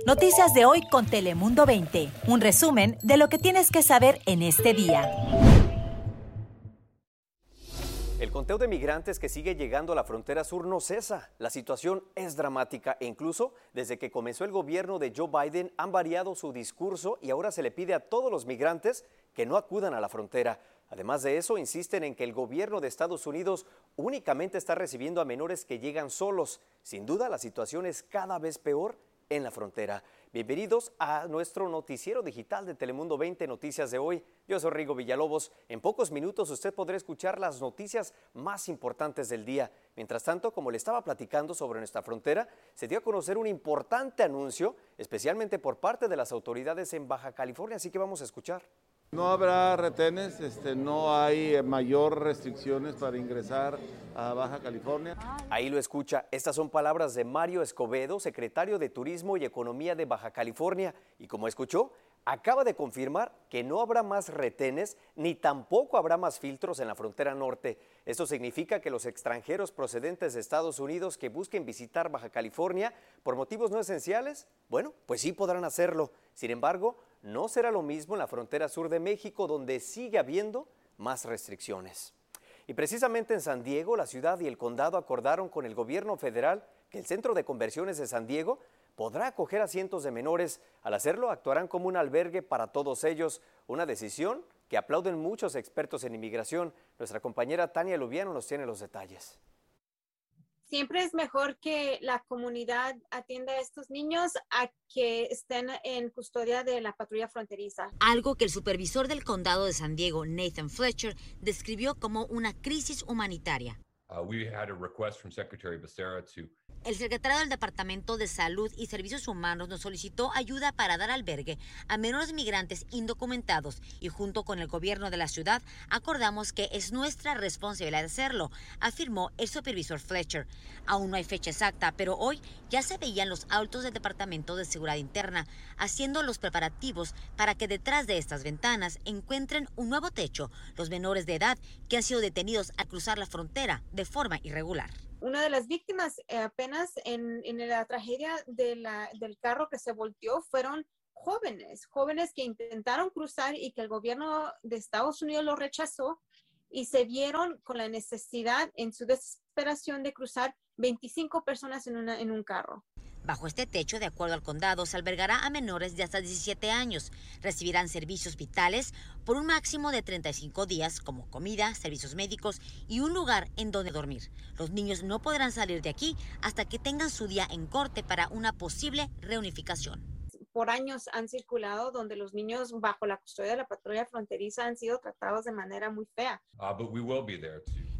Noticias de hoy con Telemundo 20. Un resumen de lo que tienes que saber en este día. El conteo de migrantes que sigue llegando a la frontera sur no cesa. La situación es dramática e incluso desde que comenzó el gobierno de Joe Biden han variado su discurso y ahora se le pide a todos los migrantes que no acudan a la frontera. Además de eso, insisten en que el gobierno de Estados Unidos únicamente está recibiendo a menores que llegan solos. Sin duda, la situación es cada vez peor en la frontera. Bienvenidos a nuestro noticiero digital de Telemundo 20 Noticias de hoy. Yo soy Rigo Villalobos. En pocos minutos usted podrá escuchar las noticias más importantes del día. Mientras tanto, como le estaba platicando sobre nuestra frontera, se dio a conocer un importante anuncio, especialmente por parte de las autoridades en Baja California, así que vamos a escuchar. No habrá retenes, este, no hay mayor restricciones para ingresar a Baja California. Ahí lo escucha. Estas son palabras de Mario Escobedo, secretario de Turismo y Economía de Baja California. Y como escuchó, acaba de confirmar que no habrá más retenes ni tampoco habrá más filtros en la frontera norte. Esto significa que los extranjeros procedentes de Estados Unidos que busquen visitar Baja California por motivos no esenciales, bueno, pues sí podrán hacerlo. Sin embargo, no será lo mismo en la frontera sur de México, donde sigue habiendo más restricciones. Y precisamente en San Diego, la ciudad y el condado acordaron con el gobierno federal que el Centro de Conversiones de San Diego podrá acoger a cientos de menores. Al hacerlo, actuarán como un albergue para todos ellos, una decisión que aplauden muchos expertos en inmigración. Nuestra compañera Tania Lubiano nos tiene los detalles siempre es mejor que la comunidad atienda a estos niños a que estén en custodia de la patrulla fronteriza. Algo que el supervisor del condado de San Diego, Nathan Fletcher, describió como una crisis humanitaria. Uh, we had a request from Secretary Becerra to el secretario del Departamento de Salud y Servicios Humanos nos solicitó ayuda para dar albergue a menores migrantes indocumentados y junto con el gobierno de la ciudad acordamos que es nuestra responsabilidad hacerlo, afirmó el supervisor Fletcher. Aún no hay fecha exacta, pero hoy ya se veían los altos del Departamento de Seguridad Interna haciendo los preparativos para que detrás de estas ventanas encuentren un nuevo techo los menores de edad que han sido detenidos al cruzar la frontera de forma irregular una de las víctimas eh, apenas en, la tragedia del carro que se volteó fueron jóvenes, jóvenes que intentaron cruzar y que el gobierno de Estados Unidos lo rechazó y se vieron con la necesidad en su desesperación de cruzar 25 personas en, en un carro. Bajo este techo, de acuerdo al condado, se albergará a menores de hasta 17 años. Recibirán servicios vitales por un máximo de 35 días, como comida, servicios médicos y un lugar en donde dormir. Los niños no podrán salir de aquí hasta que tengan su día en corte para una posible reunificación por años han circulado donde los niños bajo la custodia de la patrulla fronteriza han sido tratados de manera muy fea. Uh,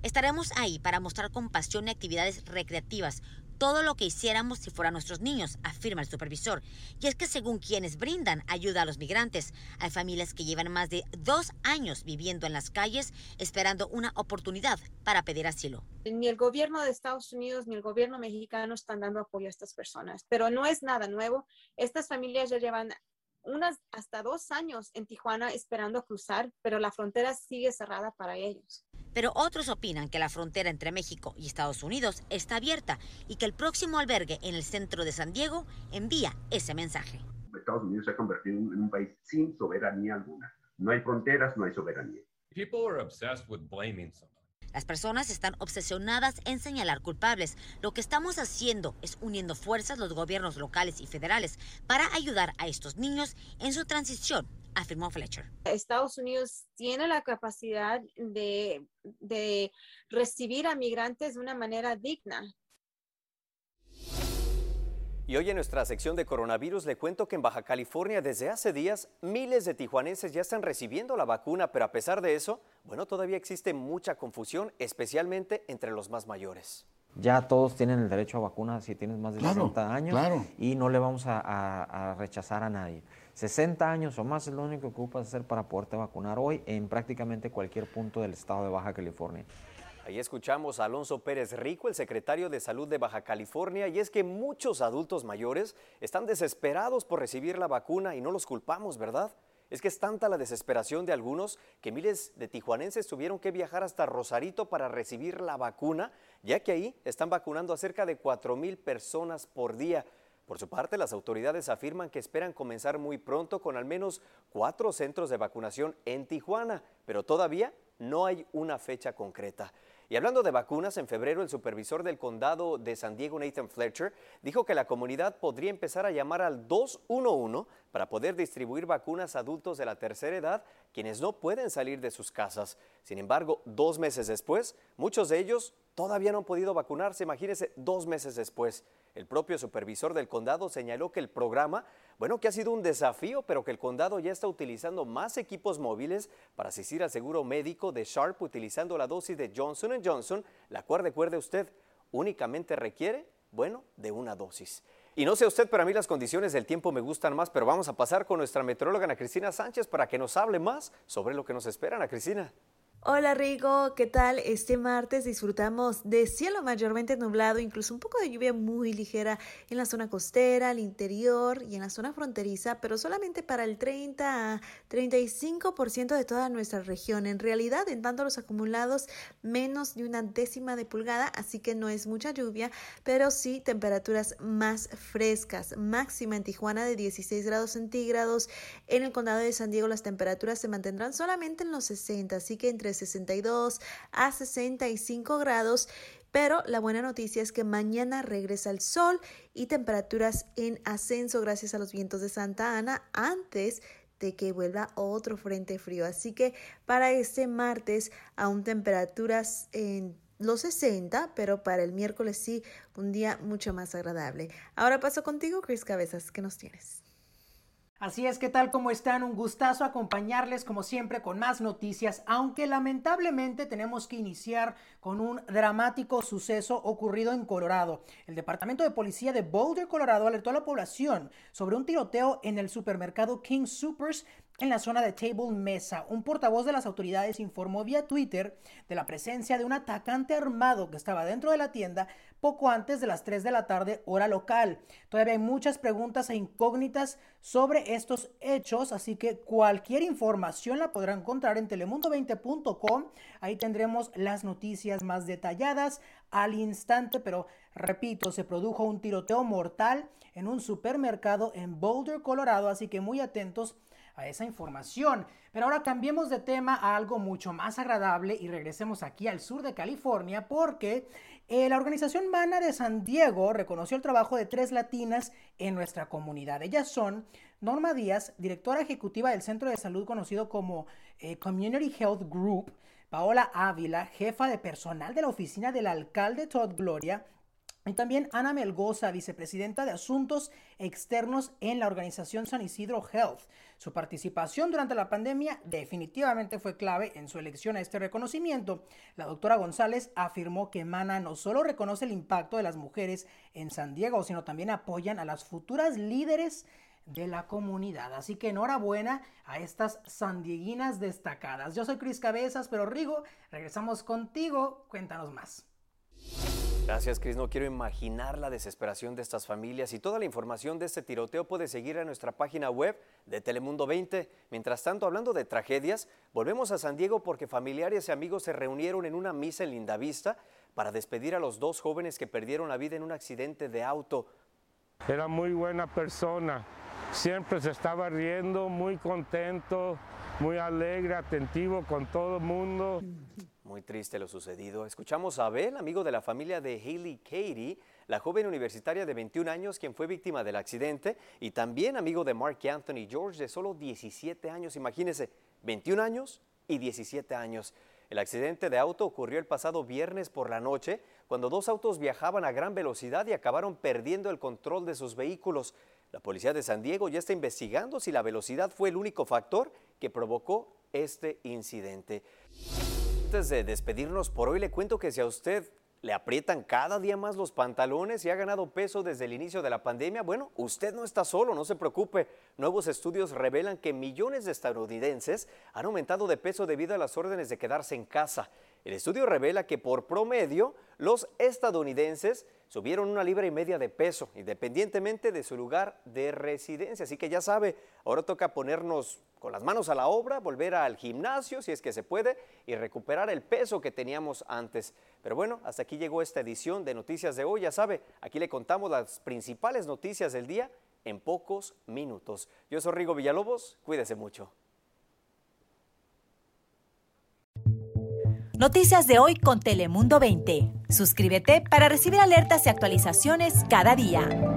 Estaremos ahí para mostrar compasión y actividades recreativas todo lo que hiciéramos si fueran nuestros niños, afirma el supervisor. Y es que según quienes brindan ayuda a los migrantes, hay familias que llevan más de dos años viviendo en las calles esperando una oportunidad para pedir asilo. Ni el gobierno de Estados Unidos ni el gobierno mexicano están dando apoyo a estas personas, pero no es nada nuevo. Estas familias ya llevan unas hasta dos años en Tijuana esperando cruzar, pero la frontera sigue cerrada para ellos. Pero otros opinan que la frontera entre México y Estados Unidos está abierta y que el próximo albergue en el centro de San Diego envía ese mensaje. Estados Unidos se ha convertido en un país sin soberanía alguna. No hay fronteras, no hay soberanía. Las personas están obsesionadas en señalar culpables. Lo que estamos haciendo es uniendo fuerzas los gobiernos locales y federales para ayudar a estos niños en su transición afirmó Fletcher. Estados Unidos tiene la capacidad de, de recibir a migrantes de una manera digna. Y hoy en nuestra sección de coronavirus le cuento que en Baja California desde hace días miles de tijuanenses ya están recibiendo la vacuna, pero a pesar de eso, bueno, todavía existe mucha confusión, especialmente entre los más mayores. Ya todos tienen el derecho a vacuna si tienes más de 60 años y no le vamos a rechazar a nadie. 60 años o más es lo único que ocupas hacer para poderte vacunar hoy en prácticamente cualquier punto del estado de Baja California. Ahí escuchamos a Alonso Pérez Rico, el secretario de Salud de Baja California, y es que muchos adultos mayores están desesperados por recibir la vacuna y no los culpamos, ¿verdad? Es que es tanta la desesperación de algunos que miles de tijuanenses tuvieron que viajar hasta Rosarito para recibir la vacuna, ya que ahí están vacunando a cerca de 4 mil personas por día. Por su parte, las autoridades afirman que esperan comenzar muy pronto con al menos cuatro centros de vacunación en Tijuana, pero todavía no hay una fecha concreta. Y hablando de vacunas, en febrero el supervisor del condado de San Diego, Nathan Fletcher, dijo que la comunidad podría empezar a llamar al 211 para poder distribuir vacunas a adultos de la tercera edad quienes no pueden salir de sus casas. Sin embargo, dos meses después, muchos de ellos todavía no han podido vacunarse. Imagínense, dos meses después. El propio supervisor del condado señaló que el programa, bueno, que ha sido un desafío, pero que el condado ya está utilizando más equipos móviles para asistir al seguro médico de Sharp utilizando la dosis de Johnson Johnson, la cual recuerde usted, únicamente requiere, bueno, de una dosis. Y no sé usted, pero a mí las condiciones del tiempo me gustan más, pero vamos a pasar con nuestra meteoróloga Cristina Sánchez para que nos hable más sobre lo que nos espera, Ana Cristina. Hola Rigo, ¿qué tal? Este martes disfrutamos de cielo mayormente nublado, incluso un poco de lluvia muy ligera en la zona costera, al interior y en la zona fronteriza, pero solamente para el 30 a 35% de toda nuestra región. En realidad, en tanto los acumulados menos de una décima de pulgada, así que no es mucha lluvia, pero sí temperaturas más frescas. Máxima en Tijuana de 16 grados centígrados. En el condado de San Diego las temperaturas se mantendrán solamente en los 60, así que entre 62 a 65 grados. Pero la buena noticia es que mañana regresa el sol y temperaturas en ascenso gracias a los vientos de Santa Ana antes de que vuelva otro frente frío. Así que para este martes aún temperaturas en los 60, pero para el miércoles sí, un día mucho más agradable. Ahora paso contigo, Chris Cabezas, ¿qué nos tienes? Así es que tal como están, un gustazo acompañarles como siempre con más noticias, aunque lamentablemente tenemos que iniciar con un dramático suceso ocurrido en Colorado. El Departamento de Policía de Boulder, Colorado, alertó a la población sobre un tiroteo en el supermercado King Supers en la zona de Table Mesa. Un portavoz de las autoridades informó vía Twitter de la presencia de un atacante armado que estaba dentro de la tienda poco antes de las 3 de la tarde hora local. Todavía hay muchas preguntas e incógnitas sobre estos hechos, así que cualquier información la podrán encontrar en telemundo20.com. Ahí tendremos las noticias más detalladas al instante, pero repito, se produjo un tiroteo mortal en un supermercado en Boulder, Colorado, así que muy atentos a esa información. Pero ahora cambiemos de tema a algo mucho más agradable y regresemos aquí al sur de California porque eh, la organización Mana de San Diego reconoció el trabajo de tres latinas en nuestra comunidad. Ellas son Norma Díaz, directora ejecutiva del centro de salud conocido como eh, Community Health Group, Paola Ávila, jefa de personal de la oficina del alcalde Todd Gloria, y también Ana Melgoza, vicepresidenta de Asuntos Externos en la organización San Isidro Health. Su participación durante la pandemia definitivamente fue clave en su elección a este reconocimiento. La doctora González afirmó que Mana no solo reconoce el impacto de las mujeres en San Diego, sino también apoyan a las futuras líderes de la comunidad. Así que enhorabuena a estas sandieguinas destacadas. Yo soy Cris Cabezas, pero Rigo, regresamos contigo. Cuéntanos más. Gracias, Cris. No quiero imaginar la desesperación de estas familias y toda la información de este tiroteo puede seguir en nuestra página web de Telemundo 20. Mientras tanto, hablando de tragedias, volvemos a San Diego porque familiares y amigos se reunieron en una misa en Lindavista para despedir a los dos jóvenes que perdieron la vida en un accidente de auto. Era muy buena persona, siempre se estaba riendo, muy contento, muy alegre, atentivo con todo el mundo. Muy triste lo sucedido. Escuchamos a Abel, amigo de la familia de Haley Katie, la joven universitaria de 21 años quien fue víctima del accidente, y también amigo de Mark Anthony George de solo 17 años. Imagínense, 21 años y 17 años. El accidente de auto ocurrió el pasado viernes por la noche, cuando dos autos viajaban a gran velocidad y acabaron perdiendo el control de sus vehículos. La policía de San Diego ya está investigando si la velocidad fue el único factor que provocó este incidente antes de despedirnos por hoy, le cuento que si a usted le aprietan cada día más los pantalones y ha ganado peso desde el inicio de la pandemia, bueno, usted no está solo, no se preocupe. Nuevos estudios revelan que millones de estadounidenses han aumentado de peso debido a las órdenes de quedarse en casa. El estudio revela que por promedio los estadounidenses subieron una libra y media de peso, independientemente de su lugar de residencia. Así que ya sabe, ahora toca ponernos con las manos a la obra, volver al gimnasio si es que se puede y recuperar el peso que teníamos antes. Pero bueno, hasta aquí llegó esta edición de Noticias de hoy. Ya sabe, aquí le contamos las principales noticias del día en pocos minutos. Yo soy Rigo Villalobos, cuídese mucho. Noticias de hoy con Telemundo 20. Suscríbete para recibir alertas y actualizaciones cada día.